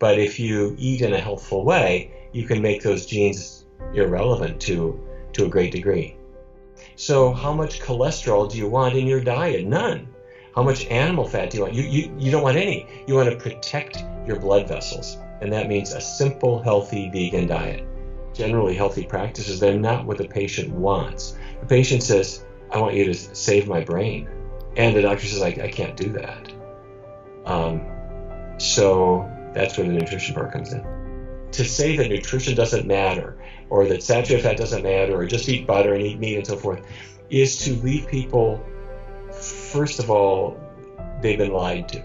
But if you eat in a healthful way, you can make those genes irrelevant to, to a great degree. So, how much cholesterol do you want in your diet? None. How much animal fat do you want? You, you, you don't want any. You want to protect your blood vessels. And that means a simple, healthy vegan diet. Generally, healthy practices, they're not what the patient wants. The patient says, I want you to save my brain. And the doctor says, I, I can't do that. Um, so that's where the nutrition part comes in. To say that nutrition doesn't matter, or that saturated fat doesn't matter, or just eat butter and eat meat and so forth, is to leave people, first of all, they've been lied to.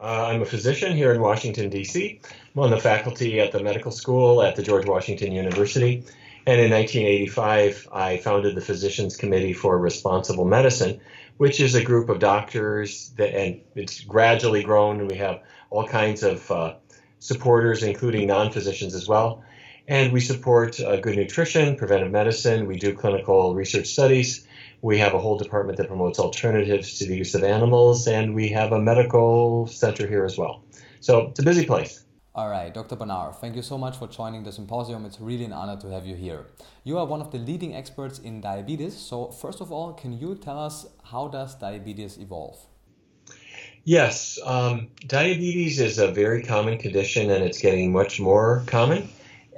Uh, I'm a physician here in Washington, D.C. I'm on the faculty at the medical school at the George Washington University. And in 1985, I founded the Physicians Committee for Responsible Medicine, which is a group of doctors that, and it's gradually grown. And we have all kinds of uh, supporters, including non-physicians as well. And we support uh, good nutrition, preventive medicine. We do clinical research studies. We have a whole department that promotes alternatives to the use of animals, and we have a medical center here as well. So it's a busy place. All right, Dr. Barnard, thank you so much for joining the symposium. It's really an honor to have you here. You are one of the leading experts in diabetes. So, first of all, can you tell us how does diabetes evolve? Yes, um, diabetes is a very common condition and it's getting much more common.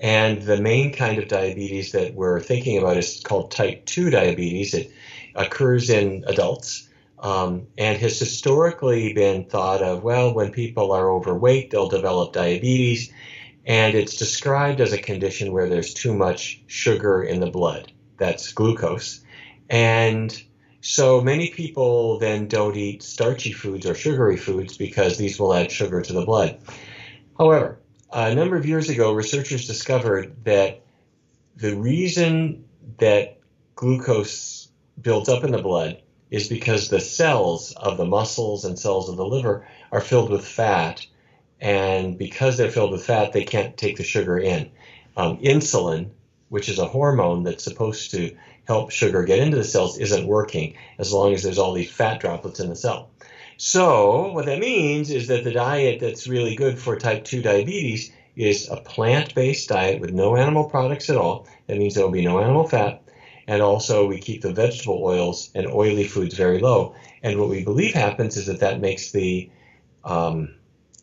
And the main kind of diabetes that we're thinking about is called type 2 diabetes. It occurs in adults um, and has historically been thought of well, when people are overweight, they'll develop diabetes. And it's described as a condition where there's too much sugar in the blood. That's glucose. And so many people then don't eat starchy foods or sugary foods because these will add sugar to the blood. However, a number of years ago, researchers discovered that the reason that glucose builds up in the blood is because the cells of the muscles and cells of the liver are filled with fat. And because they're filled with fat, they can't take the sugar in. Um, insulin, which is a hormone that's supposed to help sugar get into the cells, isn't working as long as there's all these fat droplets in the cell. So, what that means is that the diet that's really good for type 2 diabetes is a plant based diet with no animal products at all. That means there will be no animal fat and also we keep the vegetable oils and oily foods very low. And what we believe happens is that that makes the um,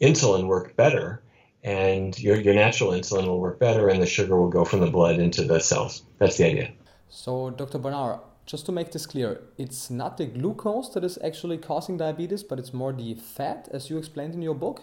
insulin work better, and your, your natural insulin will work better, and the sugar will go from the blood into the cells. That's the idea. So, Dr. Barnard, just to make this clear, it's not the glucose that is actually causing diabetes, but it's more the fat, as you explained in your book?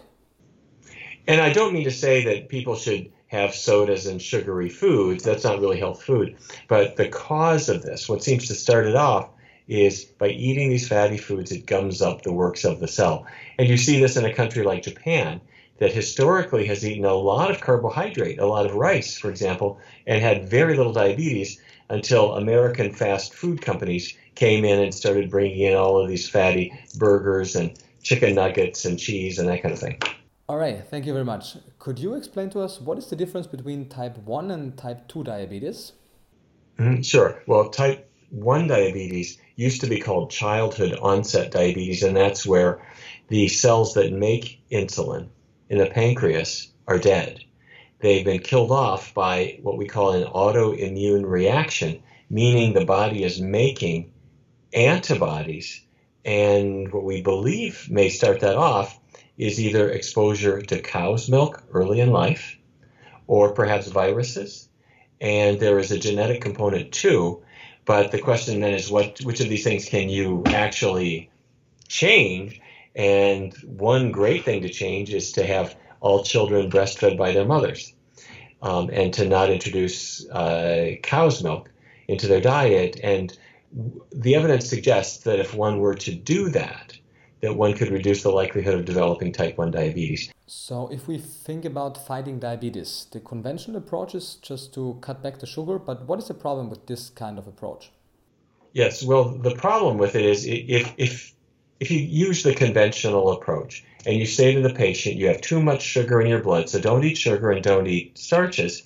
And I don't mean to say that people should have sodas and sugary foods. That's not really health food. But the cause of this, what seems to start it off, is by eating these fatty foods, it gums up the works of the cell. And you see this in a country like Japan that historically has eaten a lot of carbohydrate, a lot of rice, for example, and had very little diabetes until American fast food companies came in and started bringing in all of these fatty burgers and chicken nuggets and cheese and that kind of thing. All right, thank you very much. Could you explain to us what is the difference between type 1 and type 2 diabetes? Mm, sure. Well, type 1 diabetes used to be called childhood onset diabetes, and that's where the cells that make insulin in the pancreas are dead. They've been killed off by what we call an autoimmune reaction, meaning the body is making antibodies. And what we believe may start that off is either exposure to cow's milk early in life or perhaps viruses. And there is a genetic component too. But the question then is what which of these things can you actually change? And one great thing to change is to have all children breastfed by their mothers um, and to not introduce uh, cow's milk into their diet. And the evidence suggests that if one were to do that, that one could reduce the likelihood of developing type 1 diabetes. So, if we think about fighting diabetes, the conventional approach is just to cut back the sugar, but what is the problem with this kind of approach? Yes, well, the problem with it is if, if, if you use the conventional approach and you say to the patient, you have too much sugar in your blood, so don't eat sugar and don't eat starches,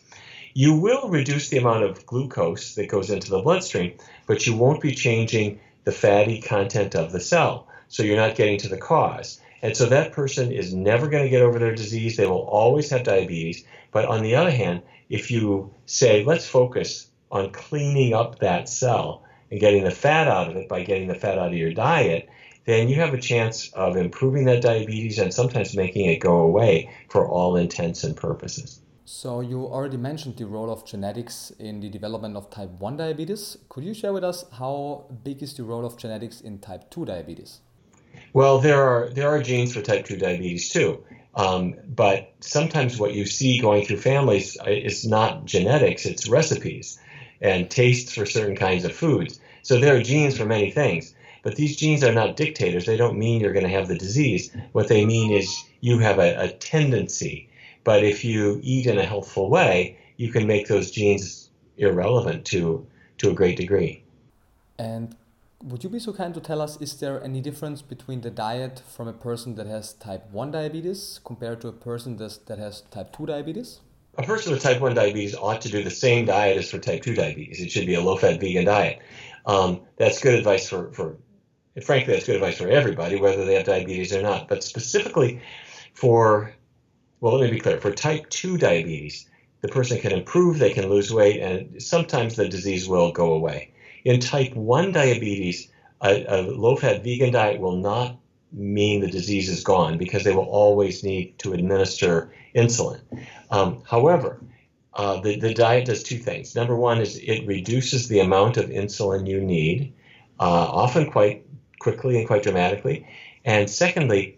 you will reduce the amount of glucose that goes into the bloodstream, but you won't be changing the fatty content of the cell so you're not getting to the cause. And so that person is never going to get over their disease. They will always have diabetes. But on the other hand, if you say, let's focus on cleaning up that cell and getting the fat out of it by getting the fat out of your diet, then you have a chance of improving that diabetes and sometimes making it go away for all intents and purposes. So, you already mentioned the role of genetics in the development of type 1 diabetes. Could you share with us how big is the role of genetics in type 2 diabetes? Well, there are there are genes for type 2 diabetes too. Um, but sometimes what you see going through families uh, is not genetics, it's recipes and tastes for certain kinds of foods. So there are genes for many things. But these genes are not dictators. They don't mean you're going to have the disease. What they mean is you have a, a tendency. But if you eat in a healthful way, you can make those genes irrelevant to, to a great degree. And would you be so kind to tell us is there any difference between the diet from a person that has type 1 diabetes compared to a person that has type 2 diabetes? A person with type 1 diabetes ought to do the same diet as for type 2 diabetes. It should be a low fat vegan diet. Um, that's good advice for, for frankly, that's good advice for everybody, whether they have diabetes or not. But specifically for, well, let me be clear for type 2 diabetes, the person can improve, they can lose weight, and sometimes the disease will go away. In type 1 diabetes, a, a low fat vegan diet will not mean the disease is gone because they will always need to administer insulin. Um, however, uh, the, the diet does two things. Number one is it reduces the amount of insulin you need, uh, often quite quickly and quite dramatically. And secondly,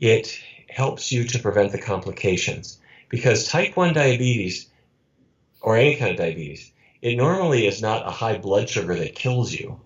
it helps you to prevent the complications because type 1 diabetes or any kind of diabetes, it normally is not a high blood sugar that kills you.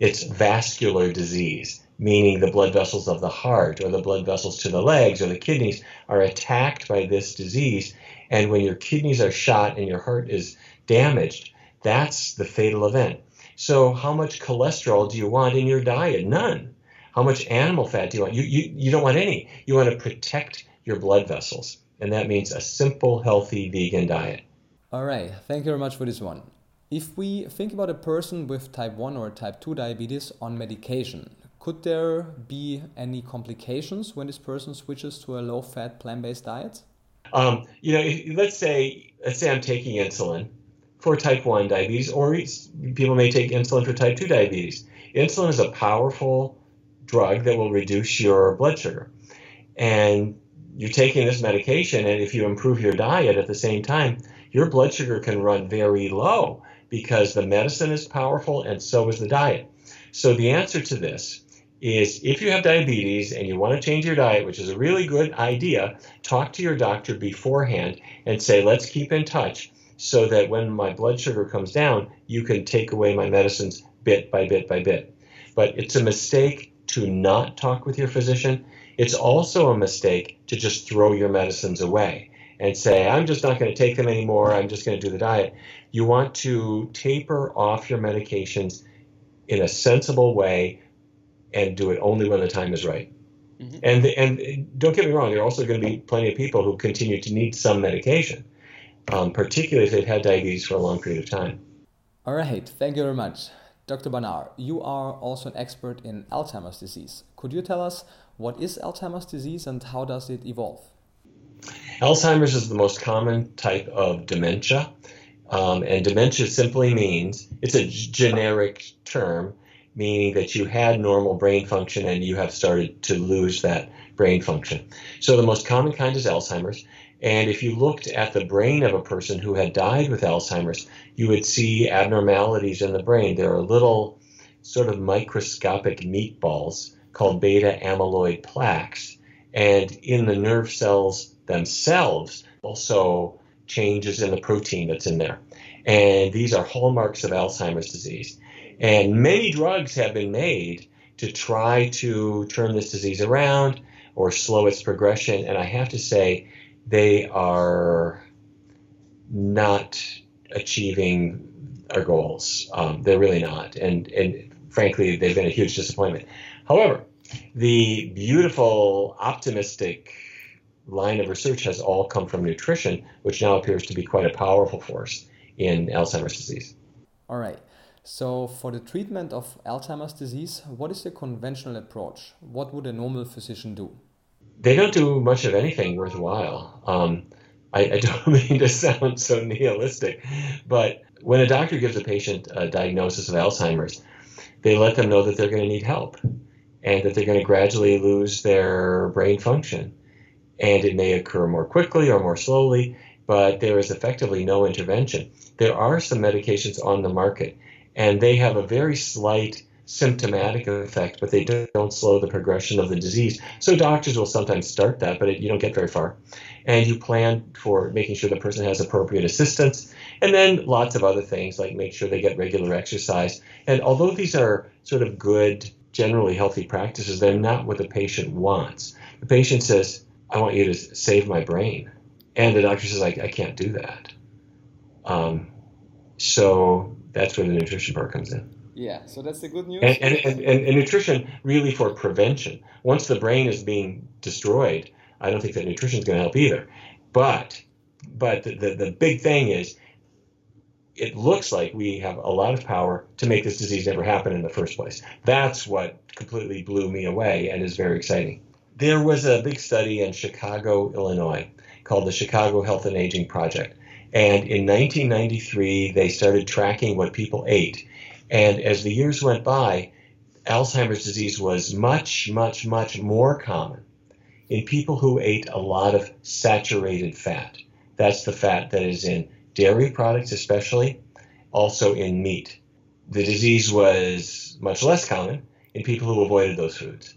It's vascular disease, meaning the blood vessels of the heart or the blood vessels to the legs or the kidneys are attacked by this disease. And when your kidneys are shot and your heart is damaged, that's the fatal event. So, how much cholesterol do you want in your diet? None. How much animal fat do you want? You, you, you don't want any. You want to protect your blood vessels. And that means a simple, healthy vegan diet. All right. Thank you very much for this one. If we think about a person with type 1 or type 2 diabetes on medication, could there be any complications when this person switches to a low fat plant based diet? Um, you know, let's say let's say I'm taking insulin for type 1 diabetes, or people may take insulin for type 2 diabetes. Insulin is a powerful drug that will reduce your blood sugar. And you're taking this medication, and if you improve your diet at the same time, your blood sugar can run very low because the medicine is powerful and so is the diet. So the answer to this is if you have diabetes and you want to change your diet, which is a really good idea, talk to your doctor beforehand and say, let's keep in touch so that when my blood sugar comes down, you can take away my medicines bit by bit by bit. But it's a mistake to not talk with your physician. It's also a mistake to just throw your medicines away and say, I'm just not going to take them anymore. I'm just going to do the diet. You want to taper off your medications in a sensible way and do it only when the time is right. Mm-hmm. And, and don't get me wrong, there are also going to be plenty of people who continue to need some medication um, particularly if they've had diabetes for a long period of time. All right, thank you very much. Dr. Barnard, you are also an expert in Alzheimer's disease. Could you tell us what is Alzheimer's disease and how does it evolve? Alzheimer's is the most common type of dementia. Um, and dementia simply means it's a generic term, meaning that you had normal brain function and you have started to lose that brain function. So the most common kind is Alzheimer's. And if you looked at the brain of a person who had died with Alzheimer's, you would see abnormalities in the brain. There are little sort of microscopic meatballs called beta amyloid plaques. And in the nerve cells themselves, also changes in the protein that's in there. And these are hallmarks of Alzheimer's disease. And many drugs have been made to try to turn this disease around or slow its progression. And I have to say, they are not achieving our goals. Um, they're really not, and and frankly, they've been a huge disappointment. However, the beautiful, optimistic line of research has all come from nutrition, which now appears to be quite a powerful force in Alzheimer's disease. All right. So, for the treatment of Alzheimer's disease, what is the conventional approach? What would a normal physician do? they don't do much of anything worthwhile. Um, I, I, don't mean to sound so nihilistic, but when a doctor gives a patient a diagnosis of Alzheimer's, they let them know that they're going to need help and that they're going to gradually lose their brain function. And it may occur more quickly or more slowly, but there is effectively no intervention. There are some medications on the market, and they have a very slight symptomatic effect, but they don't slow the progression of the disease. So doctors will sometimes start that, but it, you don't get very far. And you plan for making sure the person has appropriate assistance, and then lots of other things like make sure they get regular exercise. And although these are sort of good, generally healthy practices, they're not what the patient wants. The patient says, "I want you to save my brain," and the doctor says, "I, I can't do that." Um, so that's where the nutrition part comes in. Yeah, so that's the good news. And, and, and, and, nutrition really for prevention. Once the brain is being destroyed, I don't think that nutrition is going to help either. But but the, the, the big thing is it looks like we have a lot of power to make this disease never happen in the first place. That's what completely blew me away and is very exciting. There was a big study in Chicago, Illinois, called the Chicago Health and Aging Project. And in 1993, they started tracking what people ate and as the years went by, Alzheimer's disease was much, much, much more common in people who ate a lot of saturated fat. That's the fat that is in dairy products, especially, also in meat. The disease was much less common in people who avoided those foods.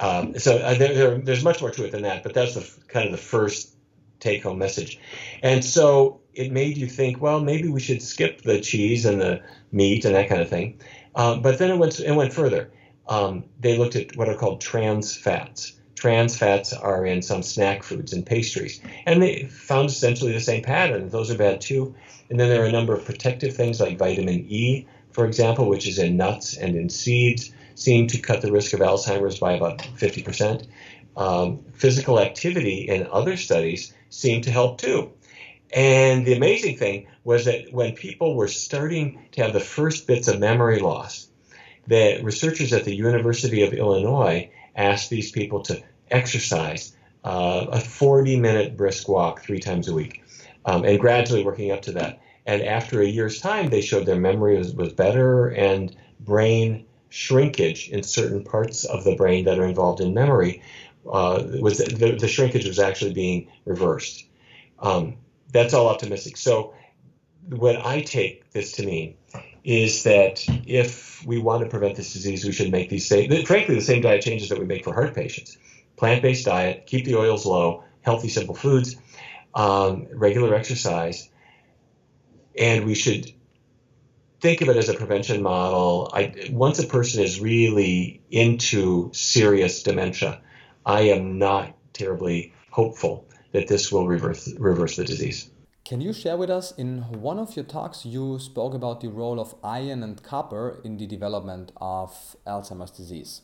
Um, so uh, there, there, there's much more to it than that, but that's the kind of the first take home message. And so it made you think, well, maybe we should skip the cheese and the meat and that kind of thing. Um, but then it went, it went further. Um, they looked at what are called trans fats. Trans fats are in some snack foods and pastries. And they found essentially the same pattern. Those are bad too. And then there are a number of protective things like vitamin E, for example, which is in nuts and in seeds, seem to cut the risk of Alzheimer's by about 50%. Um, physical activity in other studies seemed to help too. And the amazing thing was that when people were starting to have the first bits of memory loss, the researchers at the University of Illinois asked these people to exercise uh, a 40 minute brisk walk three times a week, um, and gradually working up to that. And after a year's time, they showed their memory was, was better and brain shrinkage in certain parts of the brain that are involved in memory uh, was the, the, shrinkage was actually being reversed. Um, that's all optimistic. So, what I take this to mean is that if we want to prevent this disease, we should make these same, frankly, the same diet changes that we make for heart patients: plant-based diet, keep the oils low, healthy, simple foods, um, regular exercise, and we should think of it as a prevention model. I, once a person is really into serious dementia, I am not terribly hopeful that this will reverse reverse the disease. Can you share with us in one of your talks you spoke about the role of iron and copper in the development of Alzheimer's disease?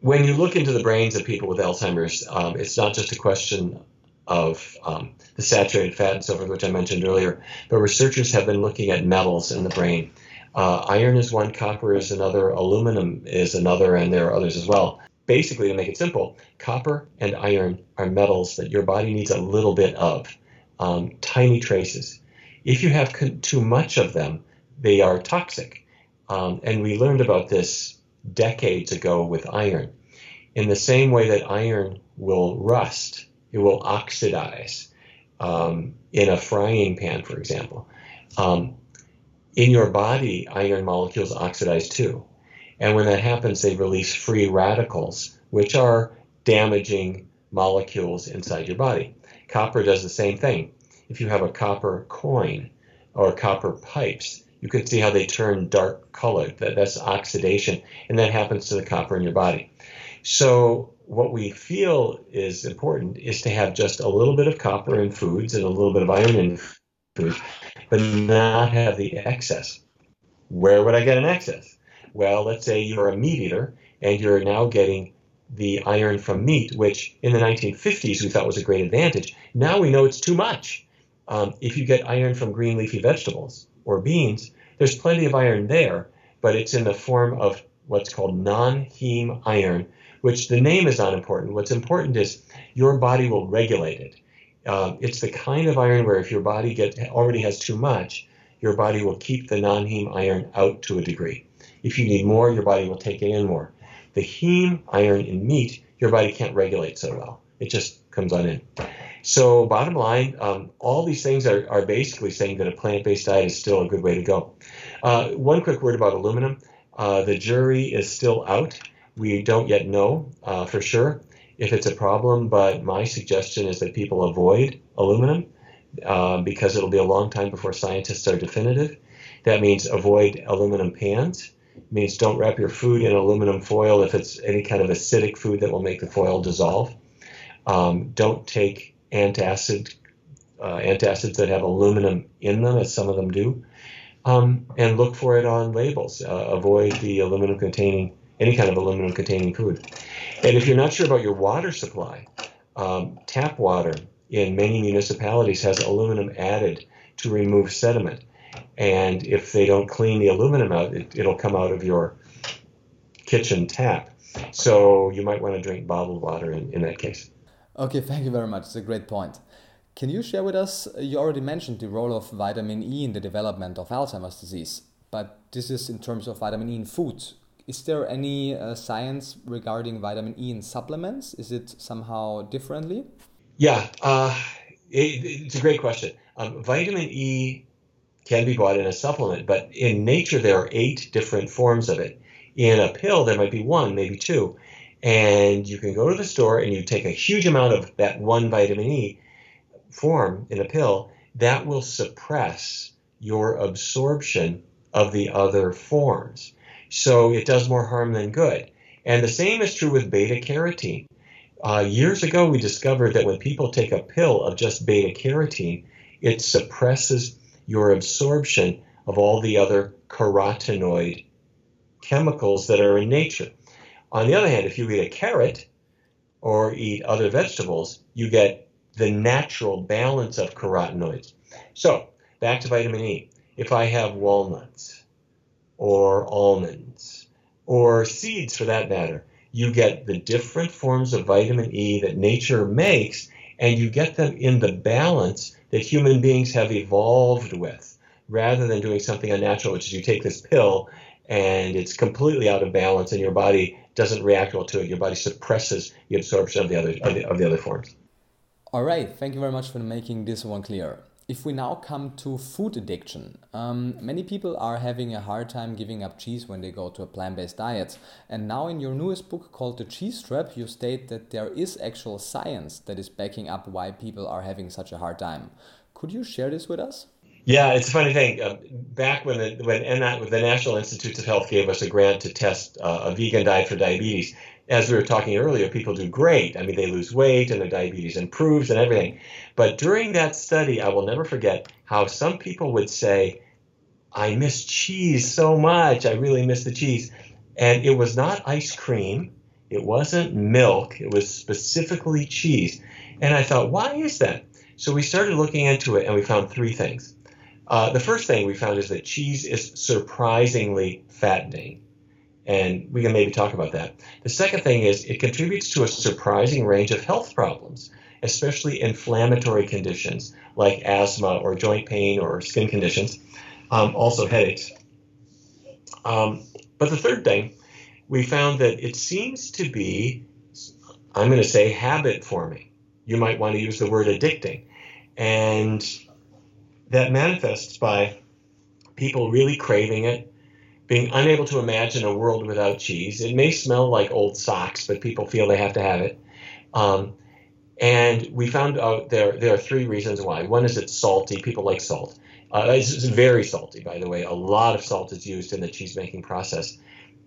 When you look into the brains of people with Alzheimer's, um, it's not just a question of um, the saturated fat and so forth, which I mentioned earlier, but researchers have been looking at metals in the brain. Uh, iron is one, copper is another, aluminum is another, and there are others as well basically, to make it simple, copper and iron are metals that your body needs a little bit of, um, tiny traces. If you have too much of them, they are toxic. Um, and we learned about this decades ago with iron. In the same way that iron will rust, it will oxidize um, in a frying pan, for example. Um, in your body, iron molecules oxidize too. And when that happens, they release free radicals, which are damaging molecules inside your body. Copper does the same thing. If you have a copper coin or copper pipes, you can see how they turn dark colored. That, that's oxidation, and that happens to the copper in your body. So, what we feel is important is to have just a little bit of copper in foods and a little bit of iron in foods, but not have the excess. Where would I get an excess? Well, let's say you're a meat eater and you're now getting the iron from meat, which in the 1950s we thought was a great advantage. Now we know it's too much. Um, if you get iron from green leafy vegetables or beans, there's plenty of iron there, but it's in the form of what's called non heme iron, which the name is not important. What's important is your body will regulate it. Uh, it's the kind of iron where if your body get, already has too much, your body will keep the non heme iron out to a degree. If you need more, your body will take it in more. The heme iron in meat, your body can't regulate so well. It just comes on in. So, bottom line, um, all these things are, are basically saying that a plant based diet is still a good way to go. Uh, one quick word about aluminum uh, the jury is still out. We don't yet know uh, for sure if it's a problem, but my suggestion is that people avoid aluminum uh, because it'll be a long time before scientists are definitive. That means avoid aluminum pans. Means don't wrap your food in aluminum foil if it's any kind of acidic food that will make the foil dissolve. Um, don't take antacid uh, antacids that have aluminum in them, as some of them do, um, and look for it on labels. Uh, avoid the aluminum containing any kind of aluminum containing food. And if you're not sure about your water supply, um, tap water in many municipalities has aluminum added to remove sediment. And if they don't clean the aluminum out, it, it'll come out of your kitchen tap. So you might want to drink bottled water in, in that case. Okay, thank you very much. It's a great point. Can you share with us? You already mentioned the role of vitamin E in the development of Alzheimer's disease, but this is in terms of vitamin E in foods. Is there any uh, science regarding vitamin E in supplements? Is it somehow differently? Yeah, uh, it, it's a great question. Um, vitamin E can be bought in a supplement, but in nature there are eight different forms of it. In a pill, there might be one, maybe two and you can go to the store and you take a huge amount of that one vitamin E form in a pill, that will suppress your absorption of the other forms. So it does more harm than good. And the same is true with beta carotene. Uh, years ago, we discovered that when people take a pill of just beta carotene, it suppresses your absorption of all the other carotenoid chemicals that are in nature. On the other hand, if you eat a carrot or eat other vegetables, you get the natural balance of carotenoids. So, back to vitamin E. If I have walnuts or almonds or seeds for that matter, you get the different forms of vitamin E that nature makes, and you get them in the balance that human beings have evolved with, rather than doing something unnatural, which is you take this pill and it's completely out of balance, and your body doesn't react well to it. Your body suppresses the absorption of the other of the, of the other forms. All right, thank you very much for making this one clear. If we now come to food addiction, um, many people are having a hard time giving up cheese when they go to a plant based diet. And now, in your newest book called The Cheese Trap, you state that there is actual science that is backing up why people are having such a hard time. Could you share this with us? Yeah, it's a funny thing. Uh, back when the when and that with the National Institutes of Health gave us a grant to test uh, a vegan diet for diabetes, as we were talking earlier, people do great. I mean, they lose weight and their diabetes improves and everything. But during that study, I will never forget how some people would say, "I miss cheese so much. I really miss the cheese," and it was not ice cream. It wasn't milk. It was specifically cheese. And I thought, why is that? So we started looking into it, and we found three things. Uh, the first thing we found is that cheese is surprisingly fattening. And we can maybe talk about that. The second thing is it contributes to a surprising range of health problems, especially inflammatory conditions like asthma or joint pain or skin conditions, um, also headaches. Um, but the third thing, we found that it seems to be, I'm going to say, habit forming. You might want to use the word addicting. And that manifests by people really craving it, being unable to imagine a world without cheese. It may smell like old socks, but people feel they have to have it. Um, and we found out there there are three reasons why. One is it's salty. People like salt. Uh, it's, it's, very salty, by the way. A lot of salt is used in the cheese making process.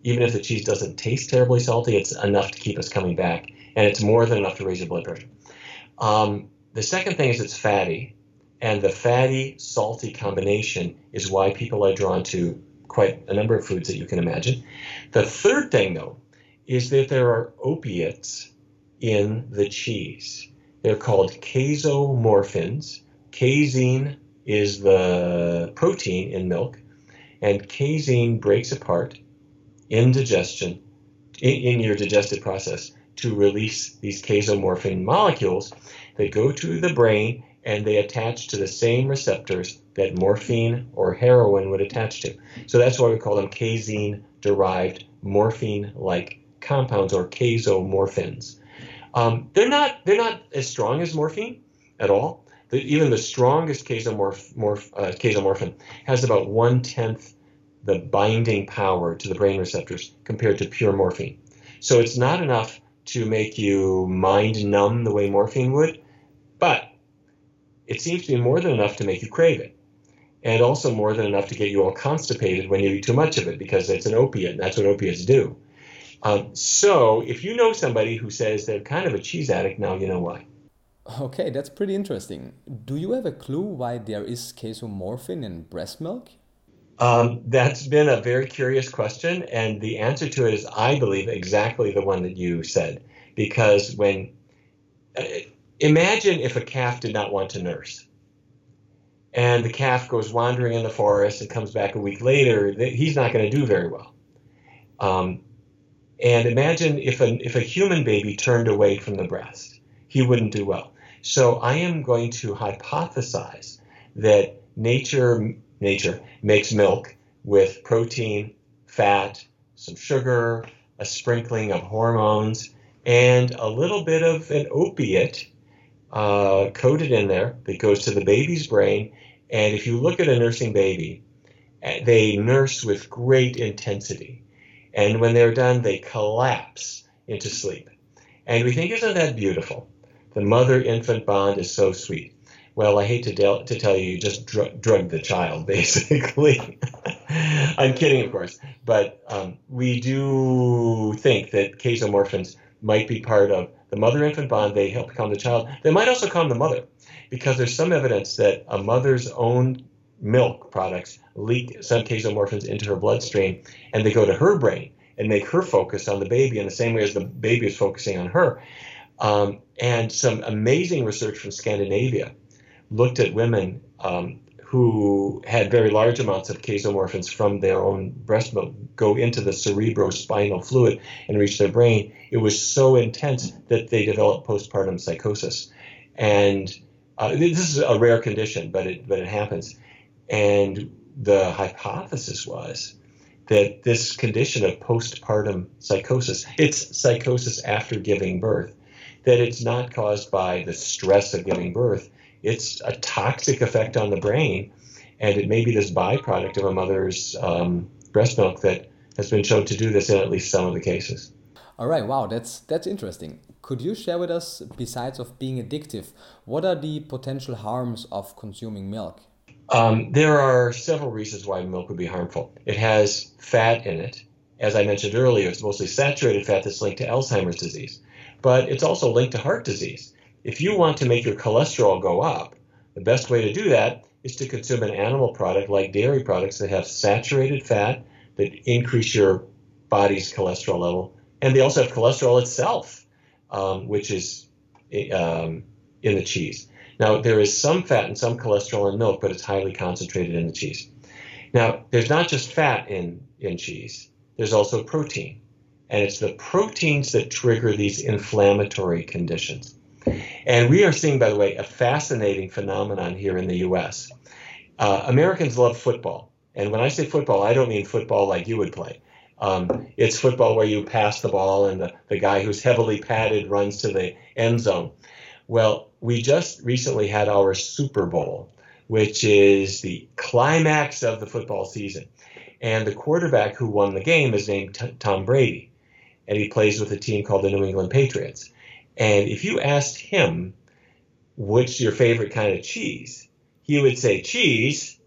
Even if the cheese doesn't taste terribly salty, it's enough to keep us coming back, and it's more than enough to raise your blood pressure. Um, the second thing is it's fatty. And the fatty, salty combination is why people are drawn to quite a number of foods that you can imagine. The third thing, though, is that there are opiates in the cheese. They're called casomorphins. Casein is the protein in milk, and casein breaks apart in digestion in, in your digestive process to release these casomorphin molecules that go to the brain and they attach to the same receptors that morphine or heroin would attach to. So that's why we call them casein derived morphine like compounds or casomorphins. Um, they're not they're not as strong as morphine at all. The, even the strongest casomorph, morph, uh, casomorphin has about one tenth the binding power to the brain receptors compared to pure morphine. So it's not enough to make you mind numb the way morphine would, but it seems to be more than enough to make you crave it. And also more than enough to get you all constipated when you eat too much of it because it's an opiate, and that's what opiates do. Um, so if you know somebody who says they're kind of a cheese addict, now you know why. Okay, that's pretty interesting. Do you have a clue why there is casomorphin in breast milk? Um, that's been a very curious question, and the answer to it is, I believe, exactly the one that you said. Because when, uh, imagine if a calf did not want to nurse, and the calf goes wandering in the forest and comes back a week later, he's not going to do very well. Um, and imagine if a, if a human baby turned away from the breast, he wouldn't do well. So I am going to hypothesize that nature nature makes milk with protein, fat, some sugar, a sprinkling of hormones, and a little bit of an opiate uh, coated in there that goes to the baby's brain. And if you look at a nursing baby, eh, they nurse with great intensity. And when they're done, they collapse into sleep. And we think, isn't that beautiful? The mother infant bond is so sweet. Well, I hate to, del- to tell you, you just dr- drug the child, basically. I'm kidding, of course. But um, we do think that casomorphins might be part of the mother infant bond. They help calm the child. They might also calm the mother because there's some evidence that a mother's own milk products leak some casomorphins into her bloodstream and they go to her brain and make her focus on the baby in the same way as the baby is focusing on her. Um, and some amazing research from Scandinavia looked at women um, who had very large amounts of casomorphins from their own breast milk go into the cerebrospinal fluid and reach their brain. It was so intense that they developed postpartum psychosis. And uh, this is a rare condition, but it, but it happens. And the hypothesis was that this condition of postpartum psychosis, it's psychosis after giving birth, that it's not caused by the stress of giving birth, it's a toxic effect on the brain, and it may be this byproduct of a mother's um, breast milk that has been shown to do this in at least some of the cases. All right, wow, that's that's interesting. Could you share with us, besides of being addictive, what are the potential harms of consuming milk? Um, there are several reasons why milk would be harmful. It has fat in it. As I mentioned earlier, it's mostly saturated fat that's linked to Alzheimer's disease, but it's also linked to heart disease. If you want to make your cholesterol go up, the best way to do that is to consume an animal product like dairy products that have saturated fat that increase your body's cholesterol level. And they also have cholesterol itself, um, which is um, in the cheese. Now, there is some fat and some cholesterol in milk, but it's highly concentrated in the cheese. Now, there's not just fat in, in cheese, there's also protein. And it's the proteins that trigger these inflammatory conditions. And we are seeing, by the way, a fascinating phenomenon here in the U.S. Uh, Americans love football. And when I say football, I don't mean football like you would play. Um, it's football where you pass the ball and the, the guy who's heavily padded runs to the end zone. Well, we just recently had our Super Bowl, which is the climax of the football season. And the quarterback who won the game is named T- Tom Brady. And he plays with a team called the New England Patriots. And if you asked him, what's your favorite kind of cheese? He would say, cheese?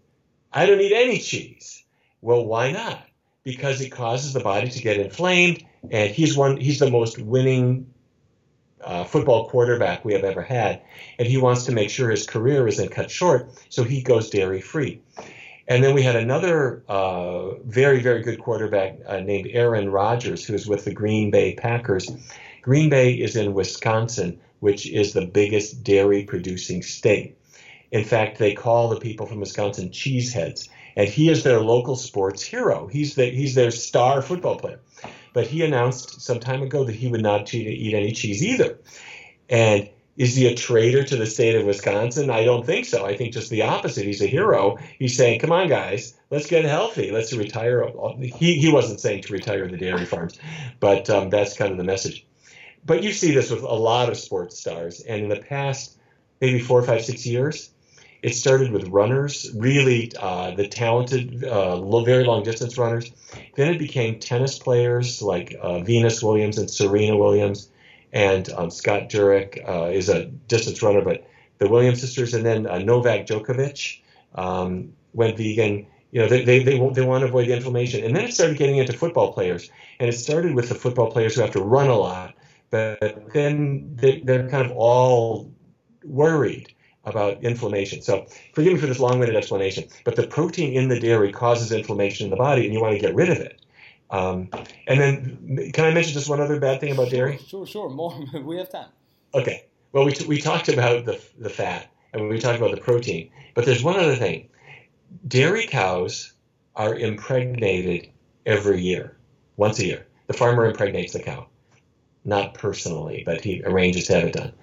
I don't eat any cheese. Well, why not? Because it causes the body to get inflamed, and he's one. He's the most winning uh, football quarterback we have ever had, and he wants to make sure his career isn't cut short, so he goes dairy free. And then we had another uh, very, very good quarterback uh, named Aaron Rodgers, who is with the Green Bay Packers. Green Bay is in Wisconsin, which is the biggest dairy producing state. In fact, they call the people from Wisconsin cheeseheads, and he is their local sports hero. He's the, he's their star football player. but he announced some time ago that he would not eat any cheese either. And is he a traitor to the state of Wisconsin? I don't think so. I think just the opposite. He's a hero. He's saying, "Come on, guys, let's get healthy. Let's retire." He he wasn't saying to retire the dairy farms, but um, that's kind of the message. But you see this with a lot of sports stars, and in the past maybe four, five, six years, it started with runners, really uh, the talented, uh, very long distance runners. Then it became tennis players like uh, Venus Williams and Serena Williams and um, Scott Jurek uh, is a distance runner, but the Williams sisters, and then uh, Novak Djokovic um, went vegan. You know, they, they, they, they want to avoid the inflammation. And then it started getting into football players. And it started with the football players who have to run a lot, but then they, they're kind of all worried about inflammation. So forgive me for this long-winded explanation, but the protein in the dairy causes inflammation in the body, and you want to get rid of it. Um, and then, can I mention just one other bad thing about dairy? Sure, sure. More. we have time. Okay. Well, we, t- we talked about the, the fat and we talked about the protein, but there's one other thing. Dairy cows are impregnated every year, once a year. The farmer impregnates the cow, not personally, but he arranges to have it done.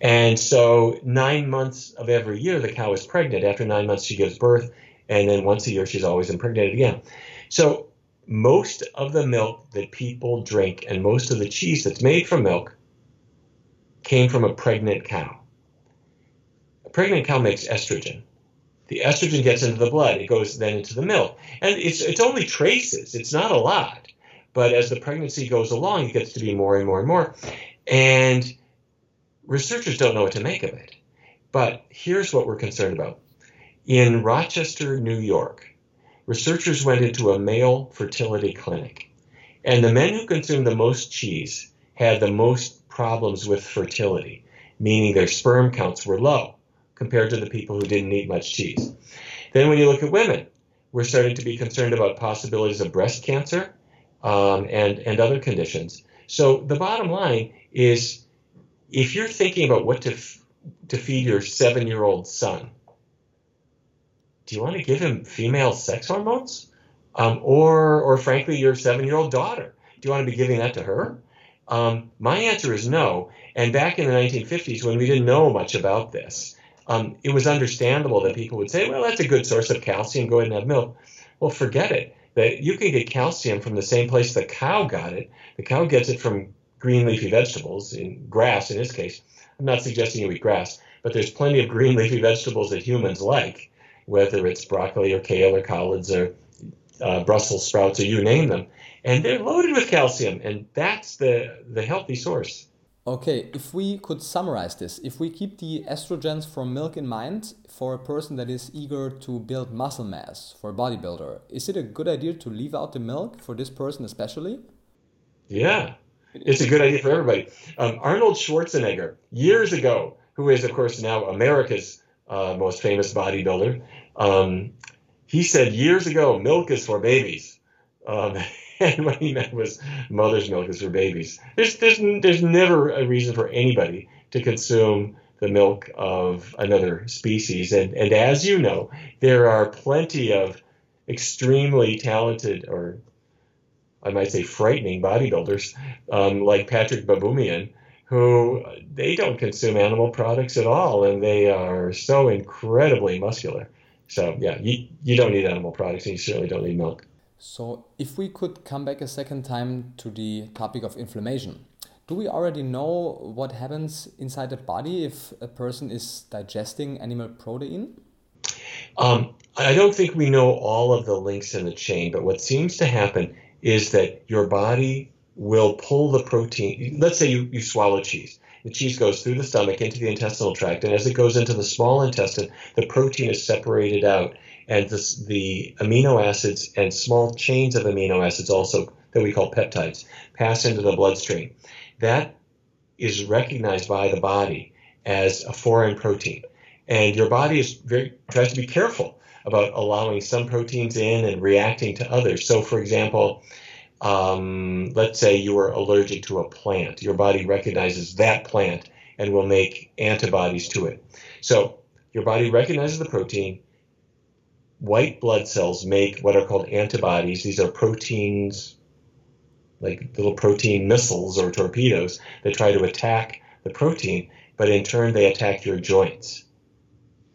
And so, nine months of every year, the cow is pregnant. After nine months, she gives birth, and then once a year, she's always impregnated again. So, most of the milk that people drink and most of the cheese that's made from milk came from a pregnant cow. A pregnant cow makes estrogen. The estrogen gets into the blood, it goes then into the milk. And it's, it's only traces, it's not a lot. But as the pregnancy goes along, it gets to be more and more and more. And researchers don't know what to make of it. But here's what we're concerned about. In Rochester, New York, researchers went into a male fertility clinic. And the men who consumed the most cheese had the most problems with fertility, meaning their sperm counts were low compared to the people who didn't eat much cheese. Then, when you look at women, we're starting to be concerned about possibilities of breast cancer um, and, and other conditions. So, the bottom line is if you're thinking about what to, f- to feed your seven year old son, do you want to give him female sex hormones? Um, or, or frankly, your seven year old daughter? Do you want to be giving that to her? Um, my answer is no. And back in the 1950s, when we didn't know much about this, um, it was understandable that people would say, well, that's a good source of calcium, go ahead and have milk. Well, forget it. That you can get calcium from the same place the cow got it. The cow gets it from green leafy vegetables, in grass in this case. I'm not suggesting you eat grass, but there's plenty of green leafy vegetables that humans like whether it's broccoli or kale or collards or uh, Brussels sprouts or you name them, and they're loaded with calcium, and that's the the healthy source. Okay, if we could summarize this, if we keep the estrogens from milk in mind for a person that is eager to build muscle mass for a bodybuilder, is it a good idea to leave out the milk for this person especially? Yeah, it's a good idea for everybody. Um, Arnold Schwarzenegger, years ago, who is, of course, now America's uh, most famous bodybuilder. Um, he said years ago, milk is for babies. Um, and what he meant was mother's milk is for babies. There's, there's, there's never a reason for anybody to consume the milk of another species. And, and as you know, there are plenty of extremely talented, or I might say frightening bodybuilders, um, like Patrick Baboumian, who they don't consume animal products at all, and they are so incredibly muscular. So yeah, you, you don't need animal products, and you certainly don't need milk. So if we could come back a second time to the topic of inflammation, do we already know what happens inside the body if a person is digesting animal protein? Um, I don't think we know all of the links in the chain, but what seems to happen is that your body will pull the protein. Let's say you, you swallow cheese. The cheese goes through the stomach into the intestinal tract, and as it goes into the small intestine, the protein is separated out, and the amino acids and small chains of amino acids, also that we call peptides, pass into the bloodstream. That is recognized by the body as a foreign protein, and your body is very tries to be careful about allowing some proteins in and reacting to others. So, for example, um, let's say you are allergic to a plant, your body recognizes that plant and will make antibodies to it. So your body recognizes the protein. White blood cells make what are called antibodies. These are proteins like little protein missiles or torpedoes that try to attack the protein, but in turn they attack your joints,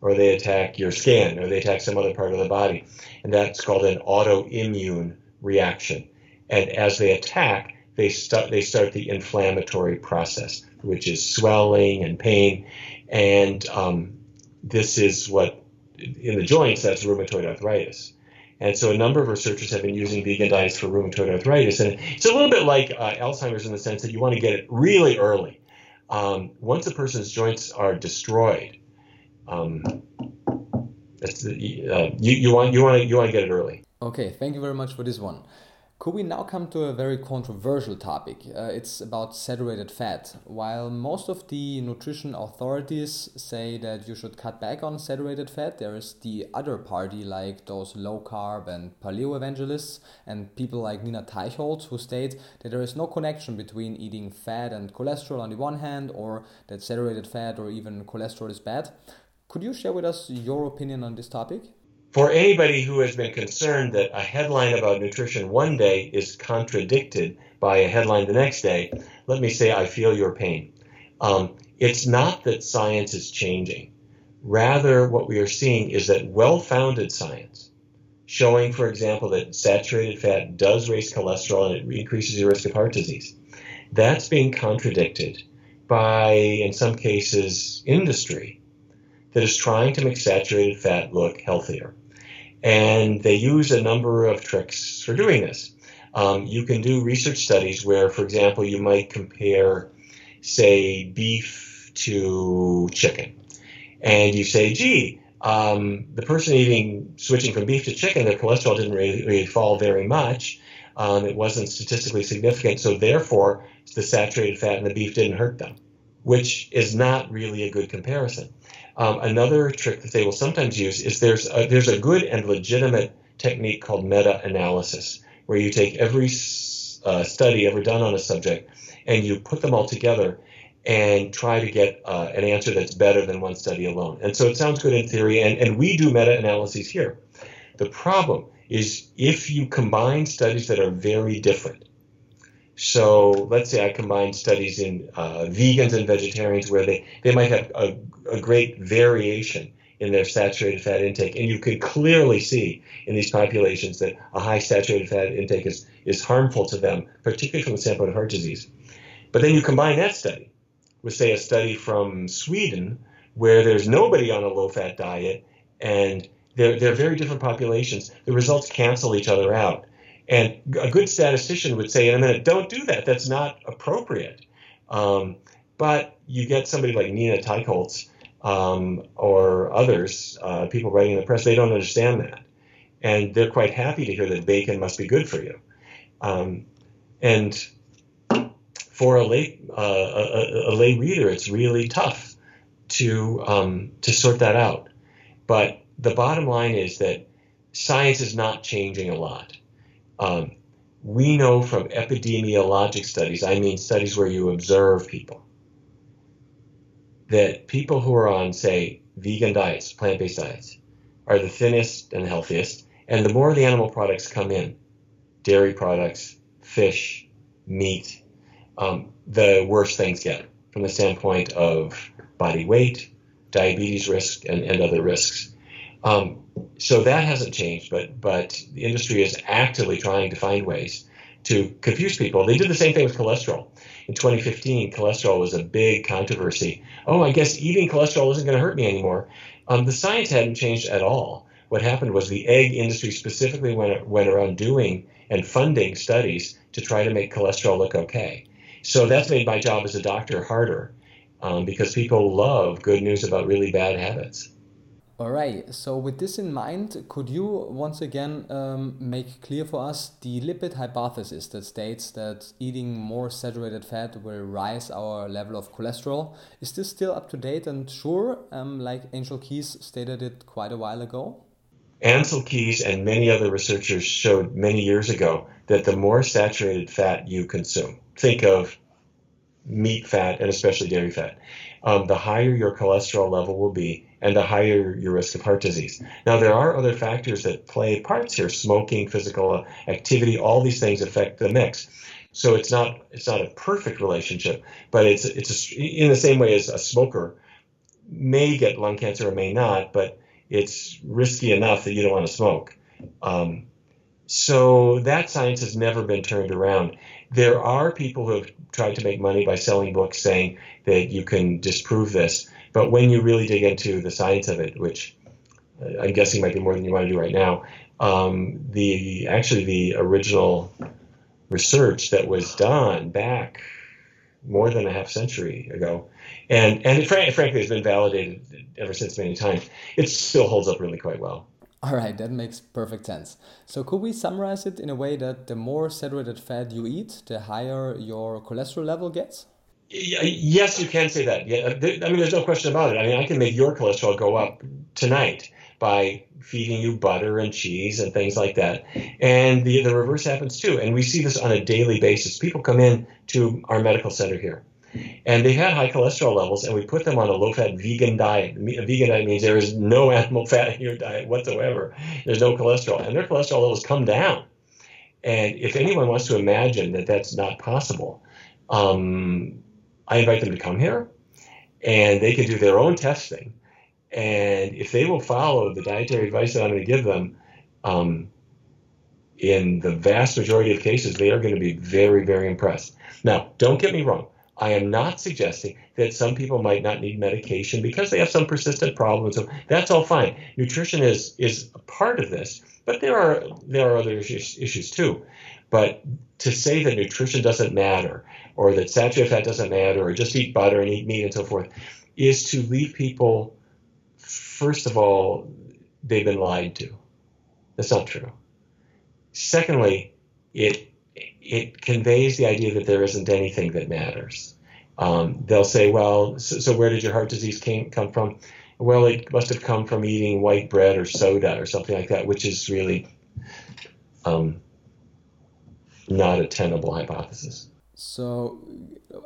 or they attack your skin, or they attack some other part of the body. And that's called an autoimmune reaction. And as they attack, they start they start the inflammatory process, which is swelling and pain, and um, this is what in the joints that's rheumatoid arthritis. And so a number of researchers have been using vegan diets for rheumatoid arthritis. And it's a little bit like uh, Alzheimer's in the sense that you want to get it really early. Um, once a person's joints are destroyed, um, uh, you, you, want, you, want to, you want to get it early. Okay, thank you very much for this one. Could we now come to a very controversial topic? Uh, it's about saturated fat. While most of the nutrition authorities say that you should cut back on saturated fat, there is the other party, like those low carb and paleo evangelists, and people like Nina Teicholz, who state that there is no connection between eating fat and cholesterol on the one hand, or that saturated fat or even cholesterol is bad. Could you share with us your opinion on this topic? For anybody who has been concerned that a headline about nutrition one day is contradicted by a headline the next day, let me say I feel your pain. Um, it's not that science is changing. Rather, what we are seeing is that well founded science, showing, for example, that saturated fat does raise cholesterol and it increases your risk of heart disease, that's being contradicted by, in some cases, industry that is trying to make saturated fat look healthier. And they use a number of tricks for doing this. Um, you can do research studies where, for example, you might compare, say, beef to chicken. And you say, gee, um, the person eating, switching from beef to chicken, their cholesterol didn't really, really fall very much. Um, it wasn't statistically significant. So, therefore, the saturated fat in the beef didn't hurt them, which is not really a good comparison. Um, another trick that they will sometimes use is there's a, there's a good and legitimate technique called meta-analysis, where you take every uh, study ever done on a subject and you put them all together and try to get uh, an answer that's better than one study alone. And so it sounds good in theory, and, and we do meta-analyses here. The problem is if you combine studies that are very different, so let's say I combine studies in uh, vegans and vegetarians where they, they might have a, a great variation in their saturated fat intake. And you can clearly see in these populations that a high saturated fat intake is, is harmful to them, particularly from the standpoint of heart disease. But then you combine that study with, say, a study from Sweden where there's nobody on a low fat diet and they're, they're very different populations. The results cancel each other out. And a good statistician would say in a minute, don't do that. That's not appropriate. Um, but you get somebody like Nina Teicholz um, or others, uh, people writing in the press, they don't understand that. And they're quite happy to hear that bacon must be good for you. Um, and for a lay, uh, a, a, lay reader, it's really tough to, um, to sort that out. But the bottom line is that science is not changing a lot. Um, we know from epidemiologic studies, I mean studies where you observe people, that people who are on, say, vegan diets, plant based diets, are the thinnest and healthiest. And the more the animal products come in, dairy products, fish, meat, um, the worse things get from the standpoint of body weight, diabetes risk, and, and other risks. Um, so that hasn't changed, but but the industry is actively trying to find ways to confuse people. They did the same thing with cholesterol. In 2015, cholesterol was a big controversy. Oh, I guess eating cholesterol isn't going to hurt me anymore. Um, the science hadn't changed at all. What happened was the egg industry specifically went, went around doing and funding studies to try to make cholesterol look okay. So that's made my job as a doctor harder um, because people love good news about really bad habits. All right, so with this in mind, could you once again um, make clear for us the lipid hypothesis that states that eating more saturated fat will rise our level of cholesterol? Is this still up to date and sure, um, like Ancel Keys stated it quite a while ago? Ancel Keys and many other researchers showed many years ago that the more saturated fat you consume, think of meat fat and especially dairy fat, um, the higher your cholesterol level will be and the higher your risk of heart disease. Now, there are other factors that play parts here smoking, physical activity, all these things affect the mix. So it's not it's not a perfect relationship, but it's it's a, in the same way as a smoker may get lung cancer or may not, but it's risky enough that you don't want to smoke. Um, so that science has never been turned around. There are people who have tried to make money by selling books saying that you can disprove this, but when you really dig into the science of it, which uh, I'm guessing might be more than you want to do right now, um, the actually the original research that was done back more than a half century ago, and and it, frankly has been validated ever since many times. It still holds up really quite well. All right, that makes perfect sense. So, could we summarize it in a way that the more saturated fat you eat, the higher your cholesterol level gets? Yes, you can say that. Yeah, I mean, there's no question about it. I mean, I can make your cholesterol go up tonight by feeding you butter and cheese and things like that. And the, the reverse happens too. And we see this on a daily basis. People come in to our medical center here and they had high cholesterol levels, and we put them on a low fat vegan diet. A vegan diet means there is no animal fat in your diet whatsoever, there's no cholesterol, and their cholesterol levels come down. And if anyone wants to imagine that that's not possible, um, I invite them to come here and they can do their own testing and if they will follow the dietary advice that I'm going to give them, um, in the vast majority of cases, they are going to be very, very impressed. Now, don't get me wrong. I am not suggesting that some people might not need medication because they have some persistent problems. So that's all fine. Nutrition is is a part of this, but there are there are other issues, issues too. But to say that nutrition doesn't matter, or that saturated fat doesn't matter, or just eat butter and eat meat and so forth, is to leave people first of all, they've been lied to. That's not true. Secondly, it it conveys the idea that there isn't anything that matters. Um, they'll say, well, so, so, where did your heart disease came, come from? Well, it must have come from eating white bread or soda or something like that, which is really um, not a tenable hypothesis. So,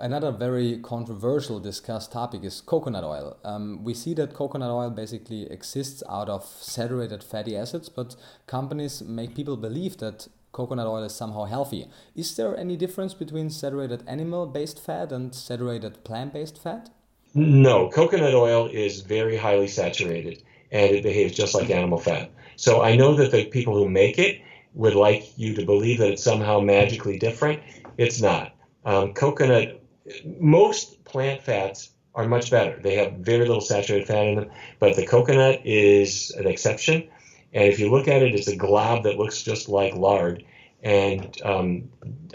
another very controversial discussed topic is coconut oil. Um, we see that coconut oil basically exists out of saturated fatty acids, but companies make people believe that coconut oil is somehow healthy. Is there any difference between saturated animal based fat and saturated plant based fat? No, coconut oil is very highly saturated and it behaves just like animal fat. So I know that the people who make it would like you to believe that it's somehow magically different. It's not. Um, coconut, most plant fats are much better. They have very little saturated fat in them, but the coconut is an exception. And if you look at it, it's a glob that looks just like lard, and um,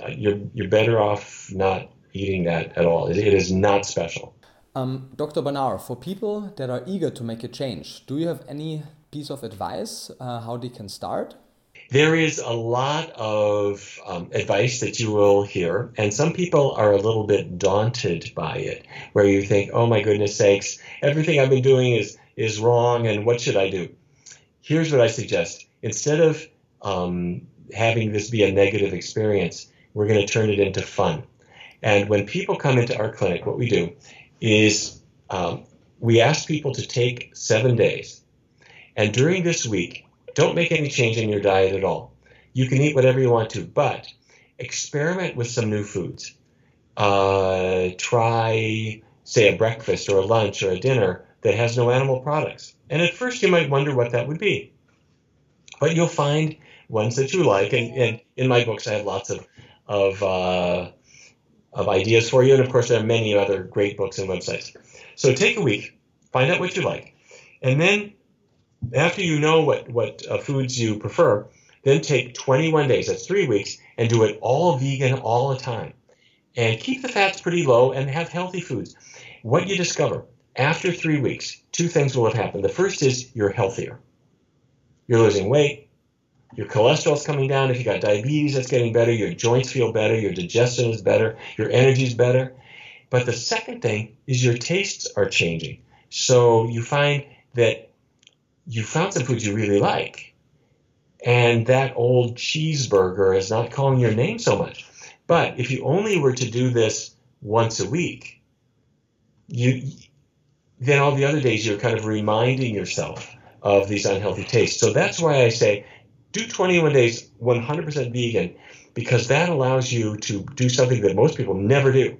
you're you're better off not eating that at all. it, it is not special. Um, Dr. Barnard, for people that are eager to make a change, do you have any piece of advice uh, how they can start? There is a lot of um, advice that you will hear, and some people are a little bit daunted by it, where you think, "Oh my goodness sakes, everything I've been doing is is wrong, and what should I do?" Here's what I suggest: instead of um, having this be a negative experience, we're going to turn it into fun. And when people come into our clinic, what we do is um, we ask people to take seven days, and during this week don't make any change in your diet at all. You can eat whatever you want to, but experiment with some new foods. Uh, try, say, a breakfast or a lunch or a dinner that has no animal products. And at first, you might wonder what that would be. But you'll find ones that you like. And, and in my books, I have lots of, of, uh, of ideas for you. And of course, there are many other great books and websites. So take a week, find out what you like, and then after you know what, what uh, foods you prefer, then take 21 days, that's three weeks, and do it all vegan all the time. And keep the fats pretty low and have healthy foods. What you discover after three weeks, two things will have happened. The first is you're healthier. You're losing weight. Your cholesterol's coming down. If you got diabetes, that's getting better. Your joints feel better. Your digestion is better. Your energy is better. But the second thing is your tastes are changing. So you find that you found some foods you really like. And that old cheeseburger is not calling your name so much. But if you only were to do this once a week, you then all the other days you're kind of reminding yourself of these unhealthy tastes. So that's why I say do 21 days 100% vegan because that allows you to do something that most people never do,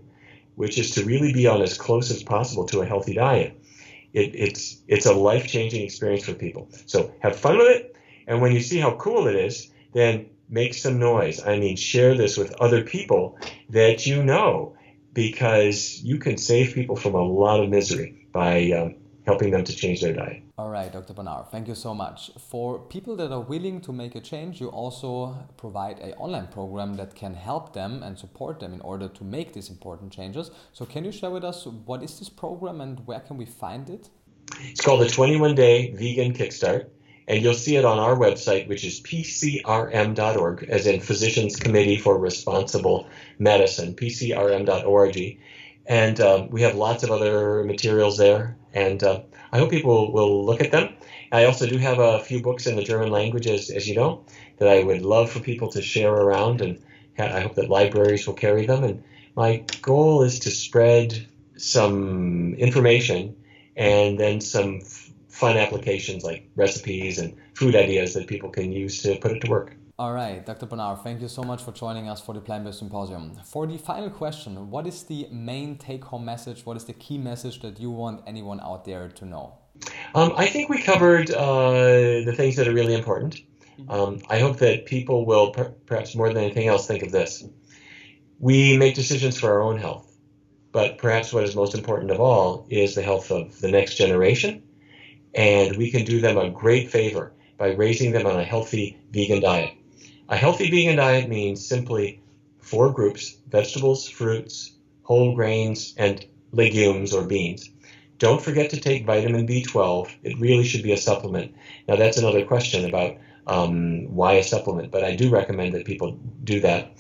which is to really be on as close as possible to a healthy diet. It, it's it's a life changing experience for people. So have fun with it, and when you see how cool it is, then make some noise. I mean, share this with other people that you know, because you can save people from a lot of misery by um, helping them to change their diet. All right, Dr. Barnard, thank you so much. For people that are willing to make a change, you also provide an online program that can help them and support them in order to make these important changes. So, can you share with us what is this program and where can we find it? It's called the 21 Day Vegan Kickstart, and you'll see it on our website, which is pcrm.org, as in Physicians Committee for Responsible Medicine, pcrm.org. And um, we have lots of other materials there. And uh, I hope people will look at them. I also do have a few books in the German language, as, as you know, that I would love for people to share around. And I hope that libraries will carry them. And my goal is to spread some information and then some f- fun applications like recipes and food ideas that people can use to put it to work. All right, Dr. Barnard, thank you so much for joining us for the Plant Based Symposium. For the final question, what is the main take home message? What is the key message that you want anyone out there to know? Um, I think we covered uh, the things that are really important. Mm-hmm. Um, I hope that people will, per- perhaps more than anything else, think of this. We make decisions for our own health, but perhaps what is most important of all is the health of the next generation, and we can do them a great favor by raising them on a healthy vegan diet. A healthy vegan diet means simply four groups vegetables, fruits, whole grains, and legumes or beans. Don't forget to take vitamin B12. It really should be a supplement. Now, that's another question about um, why a supplement, but I do recommend that people do that.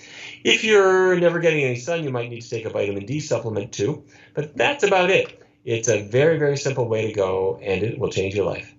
If you're never getting any sun, you might need to take a vitamin D supplement too, but that's about it. It's a very, very simple way to go, and it will change your life.